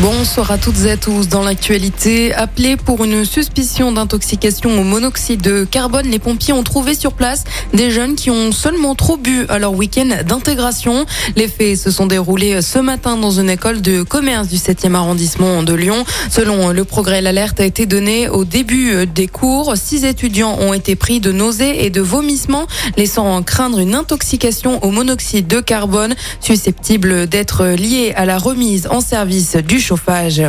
Bonsoir à toutes et à tous. Dans l'actualité, appelés pour une suspicion d'intoxication au monoxyde de carbone, les pompiers ont trouvé sur place des jeunes qui ont seulement trop bu à leur week-end d'intégration. Les faits se sont déroulés ce matin dans une école de commerce du 7e arrondissement de Lyon. Selon le progrès, l'alerte a été donnée au début des cours. Six étudiants ont été pris de nausées et de vomissements, laissant craindre une intoxication au monoxyde de carbone susceptible d'être liée à la remise en service du chauffage.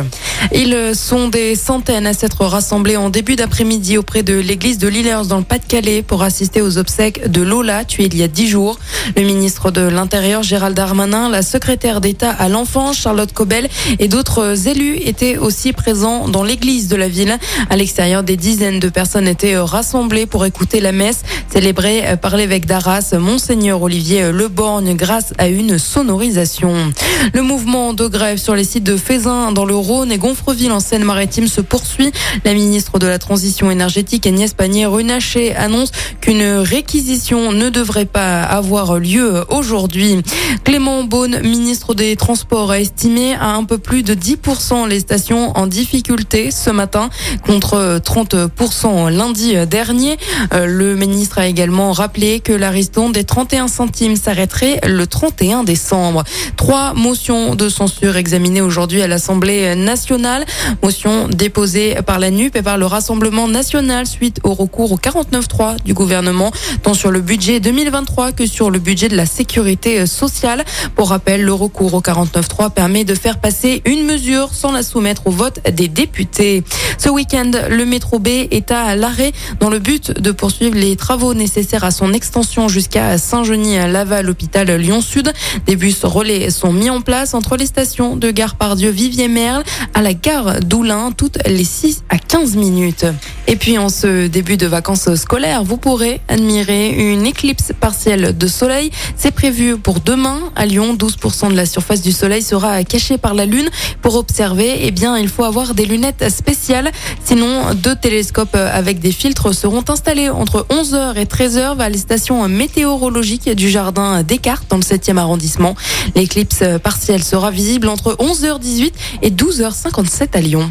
Ils sont des centaines à s'être rassemblés en début d'après-midi auprès de l'église de Lillers dans le Pas-de-Calais pour assister aux obsèques de Lola, tuée il y a dix jours. Le ministre de l'Intérieur, Gérald Darmanin, la secrétaire d'État à l'enfance, Charlotte Cobel et d'autres élus étaient aussi présents dans l'église de la ville. À l'extérieur, des dizaines de personnes étaient rassemblées pour écouter la messe célébrée par l'évêque d'Arras, Monseigneur Olivier Leborgne, grâce à une sonorisation. Le mouvement de grève sur les sites de Dans le Rhône et Gonfreville en Seine-Maritime se poursuit. La ministre de la Transition énergétique Agnès Pannier-Runacher annonce qu'une réquisition ne devrait pas avoir lieu aujourd'hui. Clément Beaune, ministre des Transports, a estimé à un peu plus de 10% les stations en difficulté ce matin contre 30% lundi dernier. Le ministre a également rappelé que la ristourne des 31 centimes s'arrêterait le 31 décembre. Trois motions de censure examinées aujourd'hui à l'Assemblée nationale. Motion déposée par la NUP et par le Rassemblement national suite au recours au 49.3 du gouvernement, tant sur le budget 2023 que sur le budget de la sécurité sociale. Pour rappel, le recours au 49.3 permet de faire passer une mesure sans la soumettre au vote des députés. Ce week-end, le métro B est à l'arrêt dans le but de poursuivre les travaux nécessaires à son extension jusqu'à Saint-Genis-Laval, hôpital Lyon-Sud. Des bus relais sont mis en place entre les stations de Gare Pardieu, Vivier-Merle à la gare d'Oulin toutes les 6 à 15 minutes. Et puis en ce début de vacances scolaires, vous pourrez admirer une éclipse partielle de soleil. C'est prévu pour demain à Lyon. 12% de la surface du soleil sera cachée par la lune. Pour observer, eh bien, il faut avoir des lunettes spéciales. Sinon, deux télescopes avec des filtres seront installés entre 11h et 13h vers les stations météorologiques du jardin Descartes dans le 7e arrondissement. L'éclipse partielle sera visible entre 11h18 et 12h57 à Lyon.